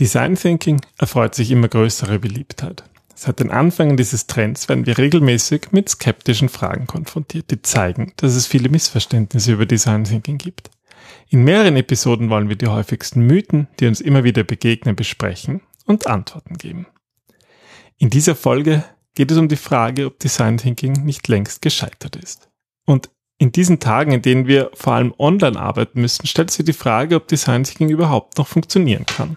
Design Thinking erfreut sich immer größere Beliebtheit. Seit den Anfängen dieses Trends werden wir regelmäßig mit skeptischen Fragen konfrontiert, die zeigen, dass es viele Missverständnisse über Design Thinking gibt. In mehreren Episoden wollen wir die häufigsten Mythen, die uns immer wieder begegnen, besprechen und Antworten geben. In dieser Folge geht es um die Frage, ob Design Thinking nicht längst gescheitert ist. Und in diesen Tagen, in denen wir vor allem online arbeiten müssen, stellt sich die Frage, ob Design Thinking überhaupt noch funktionieren kann.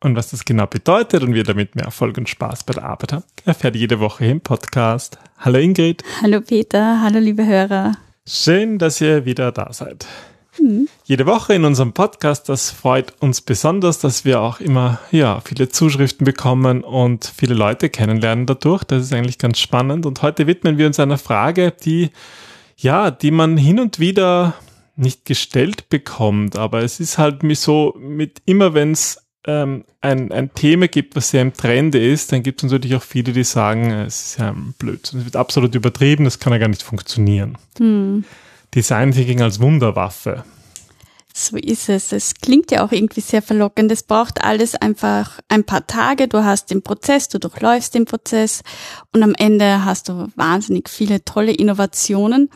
Und was das genau bedeutet und wie ihr damit mehr Erfolg und Spaß bei der Arbeit habt, erfährt jede Woche im Podcast. Hallo Ingrid. Hallo Peter, hallo liebe Hörer. Schön, dass ihr wieder da seid. Mhm. Jede Woche in unserem Podcast, das freut uns besonders, dass wir auch immer ja, viele Zuschriften bekommen und viele Leute kennenlernen dadurch. Das ist eigentlich ganz spannend. Und heute widmen wir uns einer Frage, die ja, die man hin und wieder nicht gestellt bekommt, aber es ist halt mir so mit immer wenn es ähm, ein, ein Thema gibt, was sehr im Trend ist, dann gibt es natürlich auch viele, die sagen, es ist ja Blödsinn, es wird absolut übertrieben, das kann ja gar nicht funktionieren. Hm. Design Thinking als Wunderwaffe. So ist es. Es klingt ja auch irgendwie sehr verlockend. Es braucht alles einfach ein paar Tage. Du hast den Prozess, du durchläufst den Prozess und am Ende hast du wahnsinnig viele tolle Innovationen.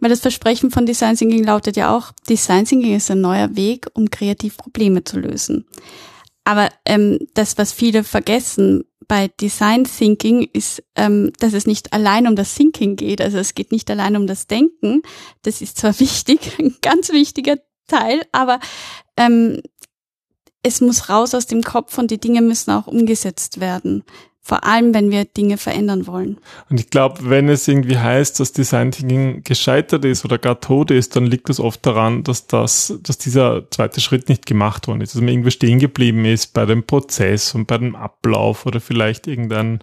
Weil das Versprechen von Design Thinking lautet ja auch, Design Thinking ist ein neuer Weg, um kreativ Probleme zu lösen. Aber ähm, das, was viele vergessen bei Design Thinking, ist, ähm, dass es nicht allein um das Thinking geht. Also es geht nicht allein um das Denken. Das ist zwar wichtig, ein ganz wichtiger Teil, aber ähm, es muss raus aus dem Kopf und die Dinge müssen auch umgesetzt werden. Vor allem, wenn wir Dinge verändern wollen. Und ich glaube, wenn es irgendwie heißt, dass Design Thinking gescheitert ist oder gar tot ist, dann liegt das oft daran, dass das, dass dieser zweite Schritt nicht gemacht worden ist, dass man irgendwo stehen geblieben ist bei dem Prozess und bei dem Ablauf oder vielleicht irgendein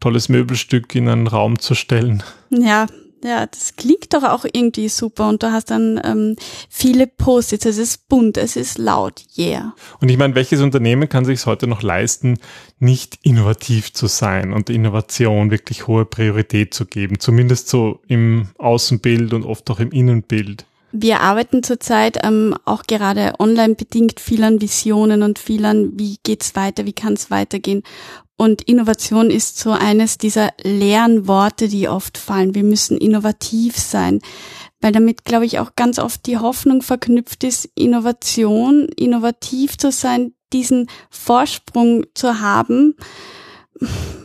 tolles Möbelstück in einen Raum zu stellen. Ja, ja, das klingt doch auch irgendwie super und du hast dann ähm, viele Post-its, es ist bunt, es ist laut, yeah. Und ich meine, welches Unternehmen kann sich heute noch leisten, nicht innovativ zu sein und Innovation wirklich hohe Priorität zu geben, zumindest so im Außenbild und oft auch im Innenbild? Wir arbeiten zurzeit ähm, auch gerade online bedingt viel an Visionen und viel an, wie geht's weiter, wie kann es weitergehen. Und Innovation ist so eines dieser leeren Worte, die oft fallen. Wir müssen innovativ sein, weil damit, glaube ich, auch ganz oft die Hoffnung verknüpft ist, Innovation, innovativ zu sein, diesen Vorsprung zu haben,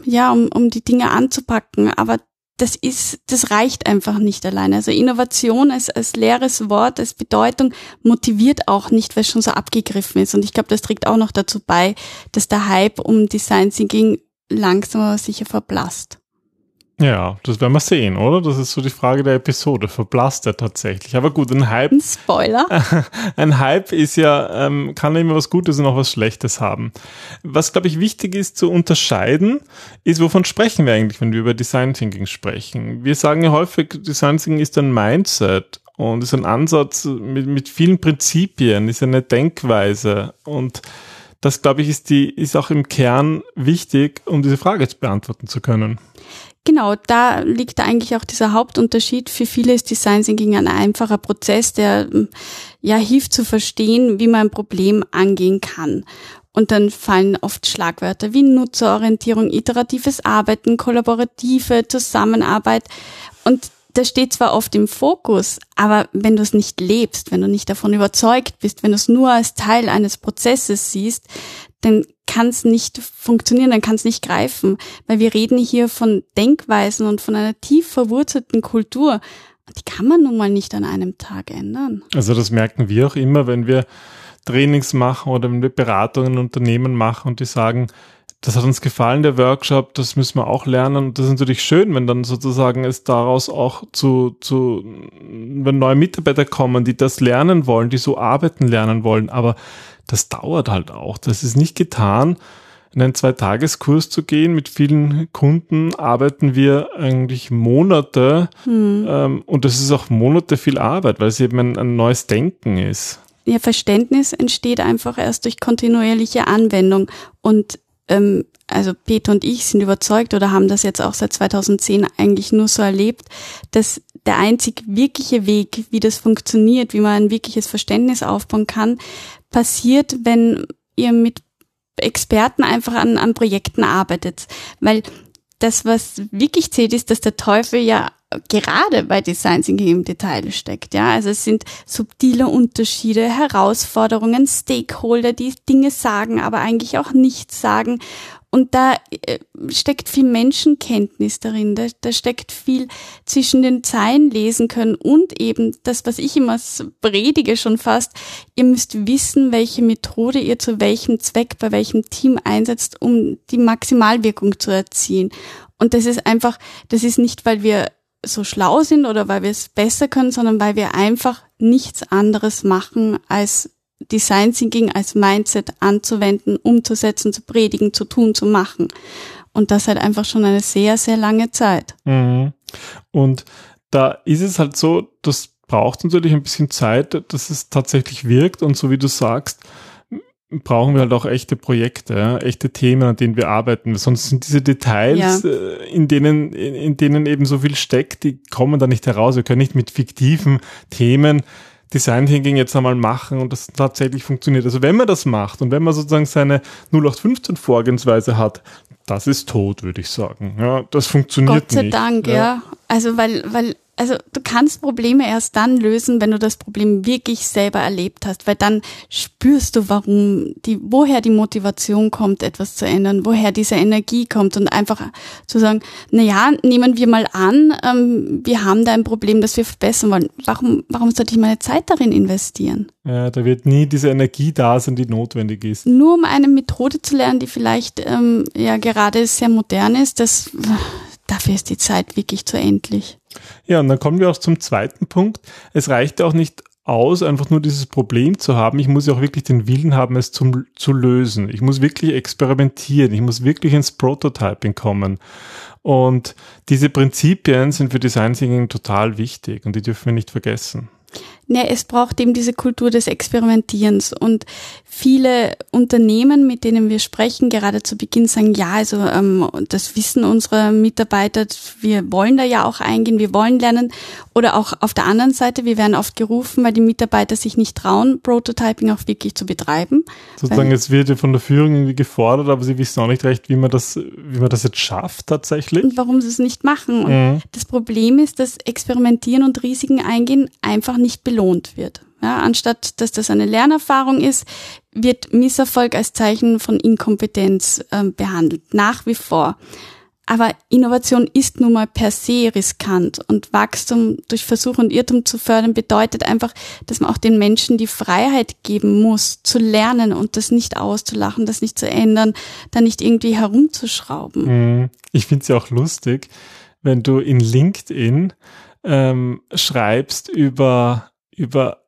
ja, um, um die Dinge anzupacken. Aber das ist, das reicht einfach nicht alleine. Also Innovation als, als leeres Wort, als Bedeutung motiviert auch nicht, weil es schon so abgegriffen ist. Und ich glaube, das trägt auch noch dazu bei, dass der Hype um Design Thinking langsam aber sicher verblasst. Ja, das werden wir sehen, oder? Das ist so die Frage der Episode. Verblasst er tatsächlich. Aber gut, ein Hype. Ein Spoiler. ein Hype ist ja, ähm, kann immer was Gutes und auch was Schlechtes haben. Was, glaube ich, wichtig ist zu unterscheiden, ist, wovon sprechen wir eigentlich, wenn wir über Design Thinking sprechen? Wir sagen ja häufig, Design Thinking ist ein Mindset und ist ein Ansatz mit, mit vielen Prinzipien, ist eine Denkweise und das, glaube ich, ist die, ist auch im Kern wichtig, um diese Frage beantworten zu können. Genau, da liegt eigentlich auch dieser Hauptunterschied. Für viele ist Design Thinking ein einfacher Prozess, der ja hilft zu verstehen, wie man ein Problem angehen kann. Und dann fallen oft Schlagwörter wie Nutzerorientierung, iteratives Arbeiten, kollaborative Zusammenarbeit. Und das steht zwar oft im Fokus, aber wenn du es nicht lebst, wenn du nicht davon überzeugt bist, wenn du es nur als Teil eines Prozesses siehst, dann kann es nicht funktionieren, dann kann es nicht greifen, weil wir reden hier von Denkweisen und von einer tief verwurzelten Kultur. Die kann man nun mal nicht an einem Tag ändern. Also das merken wir auch immer, wenn wir Trainings machen oder wenn wir Beratungen in Unternehmen machen und die sagen, das hat uns gefallen, der Workshop, das müssen wir auch lernen. Und das ist natürlich schön, wenn dann sozusagen es daraus auch zu, zu, wenn neue Mitarbeiter kommen, die das lernen wollen, die so arbeiten lernen wollen. Aber das dauert halt auch. Das ist nicht getan. In einen Zweitageskurs zu gehen mit vielen Kunden arbeiten wir eigentlich Monate hm. ähm, und das ist auch Monate viel Arbeit, weil es eben ein, ein neues Denken ist. Ihr Verständnis entsteht einfach erst durch kontinuierliche Anwendung und ähm, also Peter und ich sind überzeugt oder haben das jetzt auch seit 2010 eigentlich nur so erlebt, dass der einzig wirkliche Weg, wie das funktioniert, wie man ein wirkliches Verständnis aufbauen kann, passiert, wenn ihr mit Experten einfach an, an Projekten arbeitet. Weil das, was wirklich zählt, ist, dass der Teufel ja gerade bei Design Thinking im Detail steckt. Ja, also es sind subtile Unterschiede, Herausforderungen, Stakeholder, die Dinge sagen, aber eigentlich auch nichts sagen. Und da äh, steckt viel Menschenkenntnis darin, da, da steckt viel zwischen den Zeilen lesen können und eben das, was ich immer predige schon fast, ihr müsst wissen, welche Methode ihr zu welchem Zweck bei welchem Team einsetzt, um die Maximalwirkung zu erzielen. Und das ist einfach, das ist nicht, weil wir so schlau sind oder weil wir es besser können, sondern weil wir einfach nichts anderes machen, als Design Thinking als Mindset anzuwenden, umzusetzen, zu predigen, zu tun, zu machen. Und das halt einfach schon eine sehr, sehr lange Zeit. Mhm. Und da ist es halt so, das braucht natürlich ein bisschen Zeit, dass es tatsächlich wirkt. Und so wie du sagst, brauchen wir halt auch echte Projekte, echte Themen, an denen wir arbeiten. Sonst sind diese Details, ja. Äh, in denen, in, in, denen eben so viel steckt, die kommen da nicht heraus. Wir können nicht mit fiktiven Themen Design Thinking jetzt einmal machen und das tatsächlich funktioniert. Also wenn man das macht und wenn man sozusagen seine 0815 Vorgehensweise hat, das ist tot, würde ich sagen. Ja, das funktioniert Gott sei nicht. Dank, ja. ja. Also weil, weil also du kannst Probleme erst dann lösen, wenn du das Problem wirklich selber erlebt hast, weil dann spürst du, warum die, woher die Motivation kommt, etwas zu ändern, woher diese Energie kommt und einfach zu sagen, na ja, nehmen wir mal an, ähm, wir haben da ein Problem, das wir verbessern wollen. Warum, warum sollte ich meine Zeit darin investieren? Ja, da wird nie diese Energie da sein, die notwendig ist. Nur um eine Methode zu lernen, die vielleicht ähm, ja gerade sehr modern ist, das dafür ist die Zeit wirklich zu endlich. Ja, und dann kommen wir auch zum zweiten Punkt. Es reicht auch nicht aus, einfach nur dieses Problem zu haben. Ich muss ja auch wirklich den Willen haben, es zum, zu lösen. Ich muss wirklich experimentieren. Ich muss wirklich ins Prototyping kommen. Und diese Prinzipien sind für Design Thinking total wichtig und die dürfen wir nicht vergessen. Ja, es braucht eben diese Kultur des Experimentierens und viele Unternehmen, mit denen wir sprechen, gerade zu Beginn sagen, ja, also ähm, das wissen unsere Mitarbeiter, wir wollen da ja auch eingehen, wir wollen lernen. Oder auch auf der anderen Seite, wir werden oft gerufen, weil die Mitarbeiter sich nicht trauen, Prototyping auch wirklich zu betreiben. Sozusagen, es wird ja von der Führung irgendwie gefordert, aber sie wissen auch nicht recht, wie man das, wie man das jetzt schafft tatsächlich. Und warum sie es nicht machen. Mhm. das Problem ist, dass Experimentieren und Risiken eingehen einfach nicht belohnt wird. Ja, anstatt dass das eine Lernerfahrung ist, wird Misserfolg als Zeichen von Inkompetenz äh, behandelt, nach wie vor. Aber Innovation ist nun mal per se riskant und Wachstum durch Versuch und Irrtum zu fördern bedeutet einfach, dass man auch den Menschen die Freiheit geben muss, zu lernen und das nicht auszulachen, das nicht zu ändern, da nicht irgendwie herumzuschrauben. Mhm. Ich finde es ja auch lustig, wenn du in LinkedIn ähm, schreibst über, über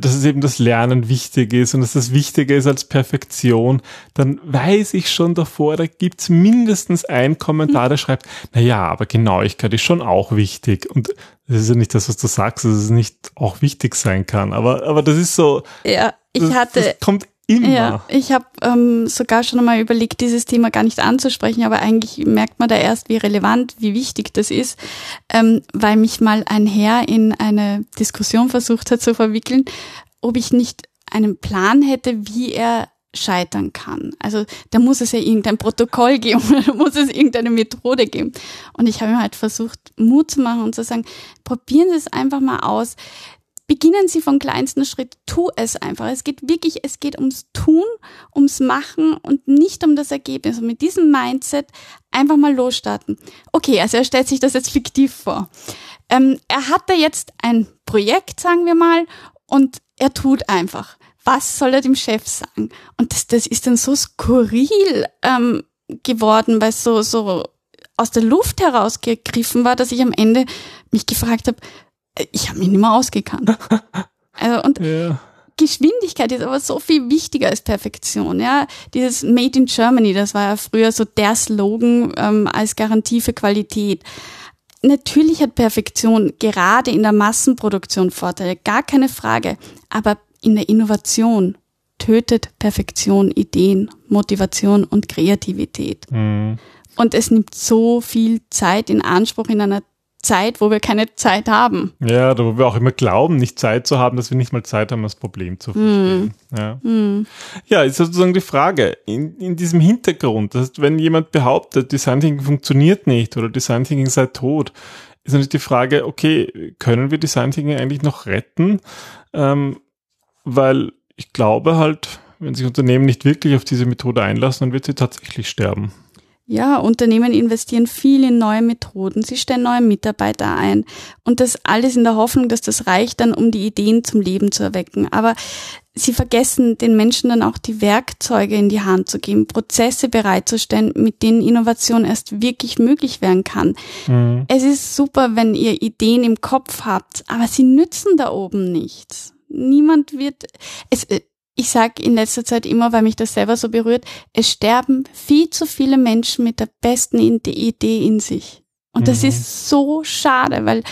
dass es eben das Lernen wichtig ist und dass das wichtiger ist als Perfektion, dann weiß ich schon davor, da gibt's mindestens einen Kommentar, der schreibt, na ja, aber Genauigkeit ist schon auch wichtig. Und das ist ja nicht das, was du sagst, dass es nicht auch wichtig sein kann. Aber, aber das ist so. Ja, ich das, hatte. Das kommt Immer. Ja, ich habe ähm, sogar schon einmal überlegt, dieses Thema gar nicht anzusprechen, aber eigentlich merkt man da erst, wie relevant, wie wichtig das ist, ähm, weil mich mal ein Herr in eine Diskussion versucht hat zu verwickeln, ob ich nicht einen Plan hätte, wie er scheitern kann. Also da muss es ja irgendein Protokoll geben da muss es irgendeine Methode geben. Und ich habe ihm halt versucht, Mut zu machen und zu sagen, probieren Sie es einfach mal aus beginnen Sie vom kleinsten Schritt. Tu es einfach. Es geht wirklich, es geht ums Tun, ums Machen und nicht um das Ergebnis. Und mit diesem Mindset einfach mal losstarten. Okay, also er stellt sich das jetzt fiktiv vor. Ähm, er hat da jetzt ein Projekt, sagen wir mal, und er tut einfach. was soll er dem Chef sagen? Und das, das ist dann so skurril ähm, geworden, weil es so, so aus der Luft herausgegriffen war, dass ich am Ende mich gefragt habe, ich habe mich nicht mehr ausgekannt. also, und ja. Geschwindigkeit ist aber so viel wichtiger als Perfektion. Ja, dieses Made in Germany, das war ja früher so der Slogan ähm, als Garantie für Qualität. Natürlich hat Perfektion gerade in der Massenproduktion Vorteile, gar keine Frage. Aber in der Innovation tötet Perfektion Ideen, Motivation und Kreativität. Mhm. Und es nimmt so viel Zeit in Anspruch in einer Zeit, wo wir keine Zeit haben. Ja, da wo wir auch immer glauben, nicht Zeit zu haben, dass wir nicht mal Zeit haben, das Problem zu verstehen. Mm. Ja. Mm. ja, ist sozusagen die Frage, in, in diesem Hintergrund, das heißt, wenn jemand behauptet, Design Thinking funktioniert nicht oder Design Thinking sei tot, ist natürlich die Frage, okay, können wir Design Thinking eigentlich noch retten? Ähm, weil ich glaube halt, wenn sich Unternehmen nicht wirklich auf diese Methode einlassen, dann wird sie tatsächlich sterben. Ja, Unternehmen investieren viel in neue Methoden, sie stellen neue Mitarbeiter ein und das alles in der Hoffnung, dass das reicht dann, um die Ideen zum Leben zu erwecken. Aber sie vergessen den Menschen dann auch die Werkzeuge in die Hand zu geben, Prozesse bereitzustellen, mit denen Innovation erst wirklich möglich werden kann. Mhm. Es ist super, wenn ihr Ideen im Kopf habt, aber sie nützen da oben nichts. Niemand wird, es, ich sage in letzter Zeit immer, weil mich das selber so berührt, es sterben viel zu viele Menschen mit der besten Idee in sich. Und das mhm. ist so schade, weil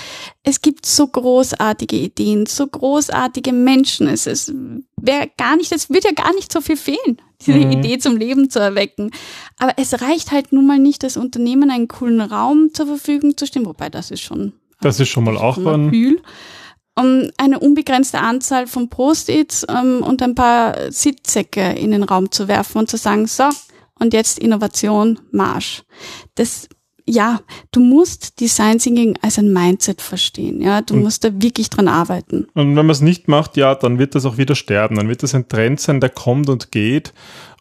es gibt so großartige Ideen, so großartige Menschen. Es ist wäre gar nicht, es wird ja gar nicht so viel fehlen, diese mhm. Idee zum Leben zu erwecken. Aber es reicht halt nun mal nicht, das Unternehmen einen coolen Raum zur Verfügung zu stellen, wobei das ist schon. Das ist schon mal auch ein, um eine unbegrenzte Anzahl von Post-its um, und ein paar Sitzsäcke in den Raum zu werfen und zu sagen, so, und jetzt Innovation, Marsch. Das, ja, du musst Design Thinking als ein Mindset verstehen, ja, du und, musst da wirklich dran arbeiten. Und wenn man es nicht macht, ja, dann wird das auch wieder sterben, dann wird das ein Trend sein, der kommt und geht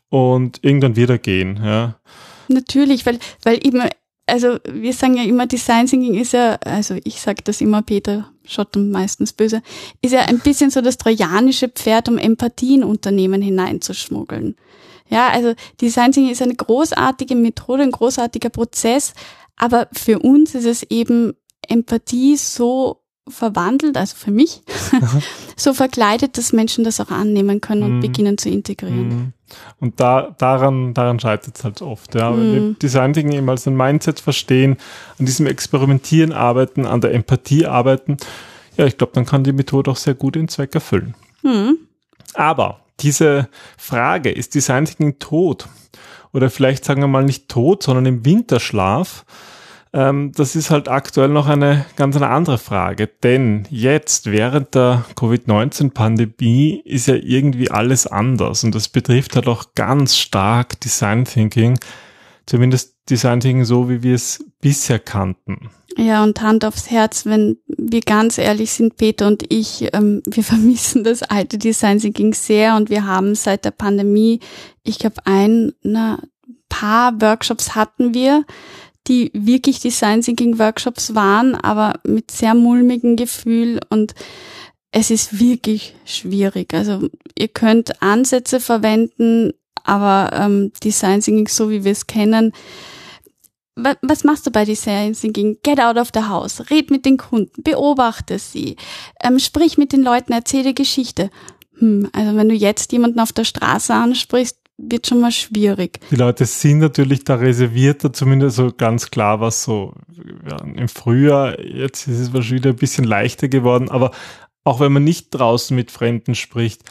und irgendwann wieder gehen, ja. Natürlich, weil, weil eben also wir sagen ja immer, Design Thinking ist ja, also ich sage das immer, Peter dann meistens böse, ist ja ein bisschen so das trojanische Pferd, um Empathie in Unternehmen hineinzuschmuggeln. Ja, also Design Thinking ist eine großartige Methode, ein großartiger Prozess, aber für uns ist es eben Empathie so verwandelt, also für mich, so verkleidet, dass Menschen das auch annehmen können und mm. beginnen zu integrieren. Mm. Und da, daran, daran scheitert es halt oft. Ja. Wenn wir mhm. Design Thinking eben als ein Mindset verstehen, an diesem Experimentieren arbeiten, an der Empathie arbeiten, ja, ich glaube, dann kann die Methode auch sehr gut den Zweck erfüllen. Mhm. Aber diese Frage, ist Design Thinking tot? Oder vielleicht sagen wir mal nicht tot, sondern im Winterschlaf, ähm, das ist halt aktuell noch eine ganz eine andere Frage, denn jetzt während der Covid-19-Pandemie ist ja irgendwie alles anders und das betrifft halt auch ganz stark Design Thinking, zumindest Design Thinking so, wie wir es bisher kannten. Ja, und Hand aufs Herz, wenn wir ganz ehrlich sind, Peter und ich, ähm, wir vermissen das alte Design Thinking sehr und wir haben seit der Pandemie, ich glaube, ein na, paar Workshops hatten wir, die wirklich Design Thinking Workshops waren, aber mit sehr mulmigem Gefühl und es ist wirklich schwierig. Also ihr könnt Ansätze verwenden, aber ähm, Design Thinking, so wie wir es kennen, was machst du bei Design Thinking? Get out of the house, red mit den Kunden, beobachte sie, ähm, sprich mit den Leuten, erzähle Geschichte. Hm, also wenn du jetzt jemanden auf der Straße ansprichst, wird schon mal schwierig. Die Leute sind natürlich da reservierter, zumindest so ganz klar, was so ja, im Frühjahr, jetzt ist es wahrscheinlich wieder ein bisschen leichter geworden, aber auch wenn man nicht draußen mit Fremden spricht,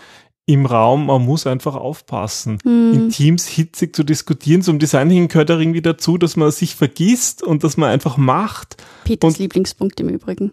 im Raum, man muss einfach aufpassen. Hm. In Teams hitzig zu diskutieren, zum Design hin gehört auch irgendwie dazu, dass man sich vergisst und dass man einfach macht. Peters und Lieblingspunkt im Übrigen.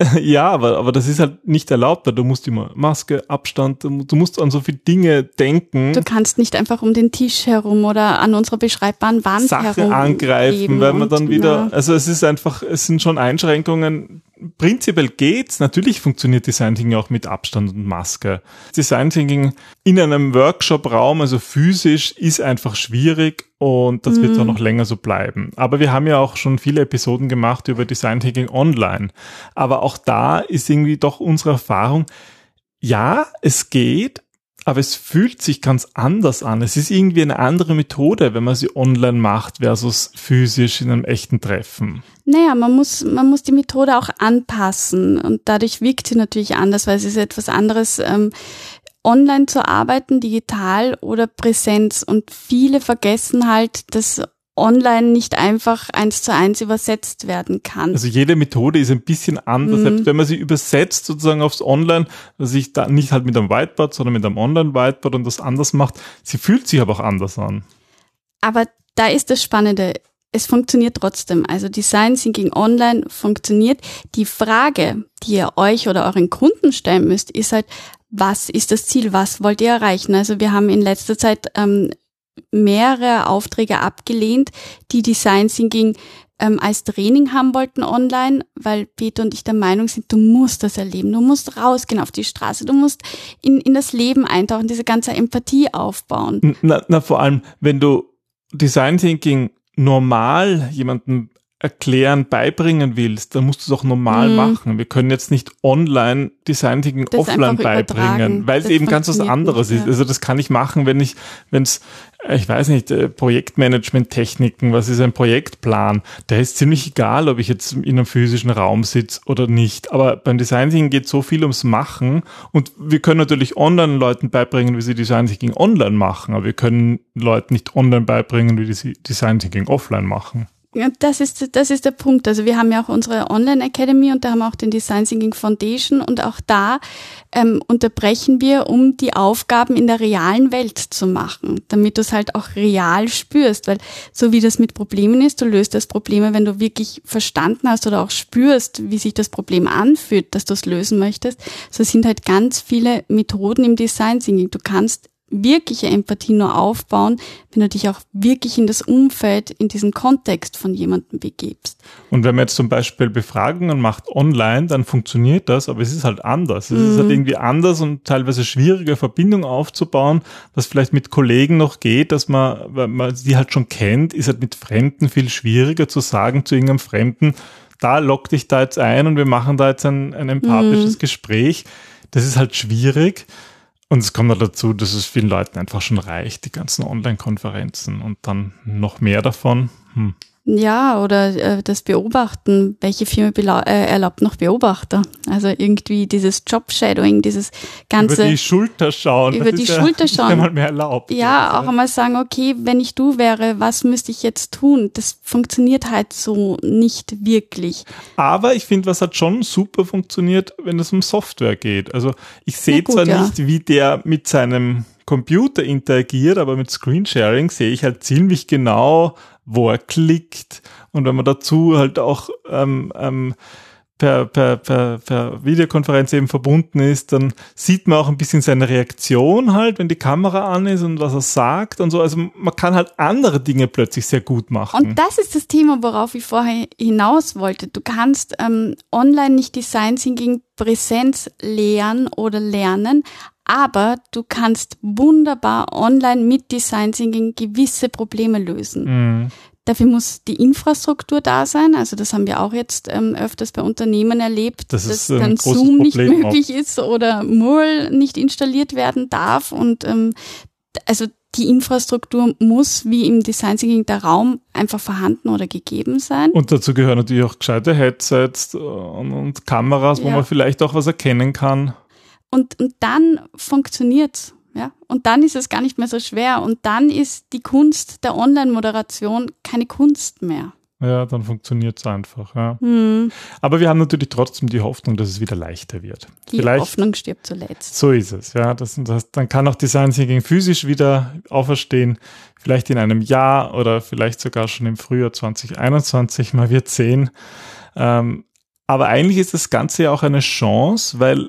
Ja, aber, aber das ist halt nicht erlaubt, du musst immer Maske, Abstand, du musst an so viele Dinge denken. Du kannst nicht einfach um den Tisch herum oder an unserer beschreibbaren Wand Sache herum angreifen, weil man dann wieder, also es ist einfach, es sind schon Einschränkungen, prinzipiell geht's. Natürlich funktioniert Design Thinking auch mit Abstand und Maske. Design Thinking in einem Workshop-Raum, also physisch, ist einfach schwierig und das mhm. wird auch noch länger so bleiben. Aber wir haben ja auch schon viele Episoden gemacht über Design Thinking online. Aber auch da ist irgendwie doch unsere Erfahrung, ja, es geht, aber es fühlt sich ganz anders an. Es ist irgendwie eine andere Methode, wenn man sie online macht versus physisch in einem echten Treffen. Naja, man muss, man muss die Methode auch anpassen und dadurch wirkt sie natürlich anders, weil es ist etwas anderes, ähm, online zu arbeiten, digital oder Präsenz. Und viele vergessen halt, dass online nicht einfach eins zu eins übersetzt werden kann. Also jede Methode ist ein bisschen anders, mhm. selbst wenn man sie übersetzt sozusagen aufs Online, dass ich da nicht halt mit einem Whiteboard, sondern mit einem Online-Whiteboard und das anders macht, sie fühlt sich aber auch anders an. Aber da ist das Spannende. Es funktioniert trotzdem. Also Design Thinking Online funktioniert. Die Frage, die ihr euch oder euren Kunden stellen müsst, ist halt, was ist das Ziel? Was wollt ihr erreichen? Also wir haben in letzter Zeit ähm, mehrere Aufträge abgelehnt, die Design Thinking ähm, als Training haben wollten online, weil Peter und ich der Meinung sind, du musst das erleben, du musst rausgehen auf die Straße, du musst in, in das Leben eintauchen, diese ganze Empathie aufbauen. Na, na, vor allem, wenn du Design Thinking normal jemandem erklären, beibringen willst, dann musst du es auch normal mhm. machen. Wir können jetzt nicht online Design Thinking das offline beibringen, weil es eben ganz was anderes nicht, ist. Also das kann ich machen, wenn ich, wenn es, äh, ich weiß nicht, äh, Projektmanagement-Techniken, was ist ein Projektplan? Der ist ziemlich egal, ob ich jetzt in einem physischen Raum sitze oder nicht. Aber beim Design Thinking geht so viel ums Machen und wir können natürlich online Leuten beibringen, wie sie Design Thinking online machen, aber wir können Leuten nicht online beibringen, wie sie Design Thinking offline machen. Ja, das ist, das ist der Punkt. Also wir haben ja auch unsere Online Academy und da haben wir auch den Design Thinking Foundation und auch da ähm, unterbrechen wir, um die Aufgaben in der realen Welt zu machen, damit du es halt auch real spürst, weil so wie das mit Problemen ist, du löst das Probleme, wenn du wirklich verstanden hast oder auch spürst, wie sich das Problem anfühlt, dass du es lösen möchtest. So sind halt ganz viele Methoden im Design Thinking. Du kannst wirkliche Empathie nur aufbauen, wenn du dich auch wirklich in das Umfeld, in diesen Kontext von jemandem begibst. Und wenn man jetzt zum Beispiel Befragungen macht online, dann funktioniert das, aber es ist halt anders. Es mhm. ist halt mhm. irgendwie anders und teilweise schwieriger, Verbindungen aufzubauen, was vielleicht mit Kollegen noch geht, dass man, weil man die halt schon kennt, ist halt mit Fremden viel schwieriger zu sagen zu irgendeinem Fremden, da lock dich da jetzt ein und wir machen da jetzt ein, ein empathisches mhm. Gespräch. Das ist halt schwierig. Und es kommt noch dazu, dass es vielen Leuten einfach schon reicht, die ganzen Online-Konferenzen und dann noch mehr davon. Hm. Ja, oder äh, das Beobachten. Welche Firma äh, erlaubt noch Beobachter? Also irgendwie dieses Job-Shadowing, dieses ganze... Über die Schulter schauen. Über die Schulter ja schauen. Einmal mehr erlaubt. Ja, auch einmal sagen, okay, wenn ich du wäre, was müsste ich jetzt tun? Das funktioniert halt so nicht wirklich. Aber ich finde, was hat schon super funktioniert, wenn es um Software geht. Also ich sehe zwar ja. nicht, wie der mit seinem Computer interagiert, aber mit Screensharing sehe ich halt ziemlich genau, wo er klickt. Und wenn man dazu halt auch ähm, ähm, per, per, per, per Videokonferenz eben verbunden ist, dann sieht man auch ein bisschen seine Reaktion halt, wenn die Kamera an ist und was er sagt und so. Also man kann halt andere Dinge plötzlich sehr gut machen. Und das ist das Thema, worauf ich vorher hinaus wollte. Du kannst ähm, online nicht Design Thinking Präsenz lehren oder lernen, aber du kannst wunderbar online mit Design Thinking gewisse Probleme lösen. Mhm. Dafür muss die Infrastruktur da sein. Also das haben wir auch jetzt ähm, öfters bei Unternehmen erlebt, das dass dann Zoom nicht Problem möglich auch. ist oder Mural nicht installiert werden darf. Und ähm, also die Infrastruktur muss wie im Design Thinking der Raum einfach vorhanden oder gegeben sein. Und dazu gehören natürlich auch gescheite Headsets und, und Kameras, wo ja. man vielleicht auch was erkennen kann. Und, und dann funktioniert's. Ja? Und dann ist es gar nicht mehr so schwer. Und dann ist die Kunst der Online-Moderation keine Kunst mehr. Ja, dann funktioniert es einfach. Ja. Hm. Aber wir haben natürlich trotzdem die Hoffnung, dass es wieder leichter wird. Die Vielleicht, Hoffnung stirbt zuletzt. So ist es. Ja, das, das, dann kann auch Design Thinking physisch wieder auferstehen. Vielleicht in einem Jahr oder vielleicht sogar schon im Frühjahr 2021. Man wird sehen. Ähm, aber eigentlich ist das Ganze ja auch eine Chance, weil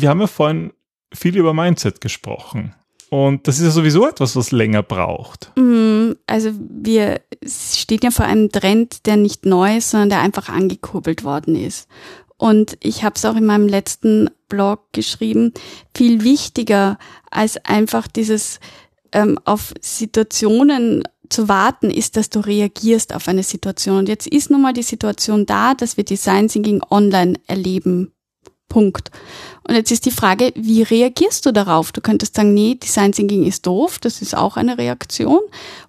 wir haben ja vorhin viel über Mindset gesprochen. Und das ist ja sowieso etwas, was länger braucht. Mhm, also wir stehen ja vor einem Trend, der nicht neu ist, sondern der einfach angekurbelt worden ist. Und ich habe es auch in meinem letzten Blog geschrieben, viel wichtiger als einfach dieses ähm, auf Situationen zu warten, ist, dass du reagierst auf eine Situation. Und jetzt ist nun mal die Situation da, dass wir Design Thinking online erleben Punkt. Und jetzt ist die Frage, wie reagierst du darauf? Du könntest sagen, nee, Design Thinking ist doof, das ist auch eine Reaktion.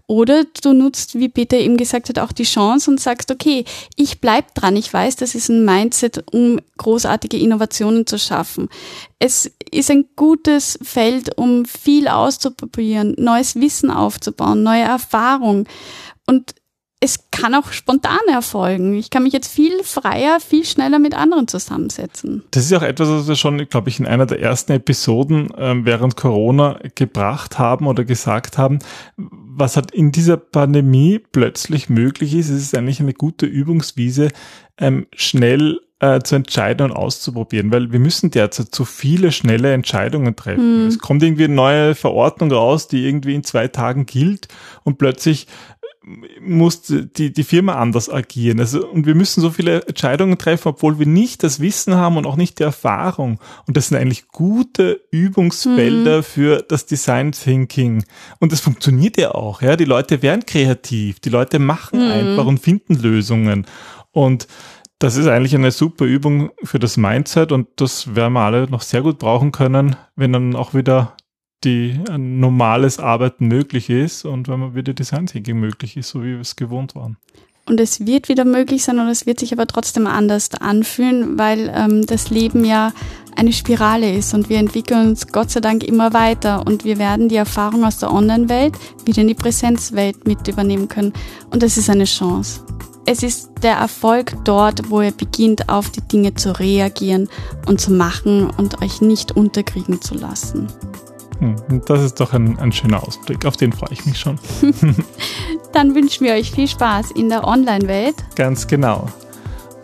Oder du nutzt, wie Peter eben gesagt hat, auch die Chance und sagst, okay, ich bleib dran. Ich weiß, das ist ein Mindset, um großartige Innovationen zu schaffen. Es ist ein gutes Feld, um viel auszuprobieren, neues Wissen aufzubauen, neue Erfahrung. Und es kann auch spontan erfolgen. Ich kann mich jetzt viel freier, viel schneller mit anderen zusammensetzen. Das ist auch etwas, was wir schon, glaube ich, in einer der ersten Episoden äh, während Corona gebracht haben oder gesagt haben. Was halt in dieser Pandemie plötzlich möglich ist, es ist eigentlich eine gute Übungswiese, ähm, schnell äh, zu entscheiden und auszuprobieren, weil wir müssen derzeit zu viele schnelle Entscheidungen treffen. Mhm. Es kommt irgendwie eine neue Verordnung raus, die irgendwie in zwei Tagen gilt und plötzlich muss die, die Firma anders agieren. Also, und wir müssen so viele Entscheidungen treffen, obwohl wir nicht das Wissen haben und auch nicht die Erfahrung. Und das sind eigentlich gute Übungsfelder mhm. für das Design Thinking. Und das funktioniert ja auch. Ja, die Leute werden kreativ, die Leute machen mhm. einfach und finden Lösungen. Und das ist eigentlich eine super Übung für das Mindset und das werden wir alle noch sehr gut brauchen können, wenn dann auch wieder die ein normales Arbeiten möglich ist und wenn man wieder Design Thinking möglich ist, so wie wir es gewohnt waren. Und es wird wieder möglich sein und es wird sich aber trotzdem anders anfühlen, weil ähm, das Leben ja eine Spirale ist und wir entwickeln uns Gott sei Dank immer weiter und wir werden die Erfahrung aus der Online-Welt wieder in die Präsenzwelt mit übernehmen können. Und das ist eine Chance. Es ist der Erfolg dort, wo ihr beginnt, auf die Dinge zu reagieren und zu machen und euch nicht unterkriegen zu lassen. Hm, das ist doch ein, ein schöner Ausblick. Auf den freue ich mich schon. Dann wünschen wir euch viel Spaß in der Online-Welt. Ganz genau.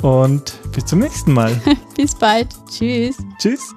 Und bis zum nächsten Mal. bis bald. Tschüss. Tschüss.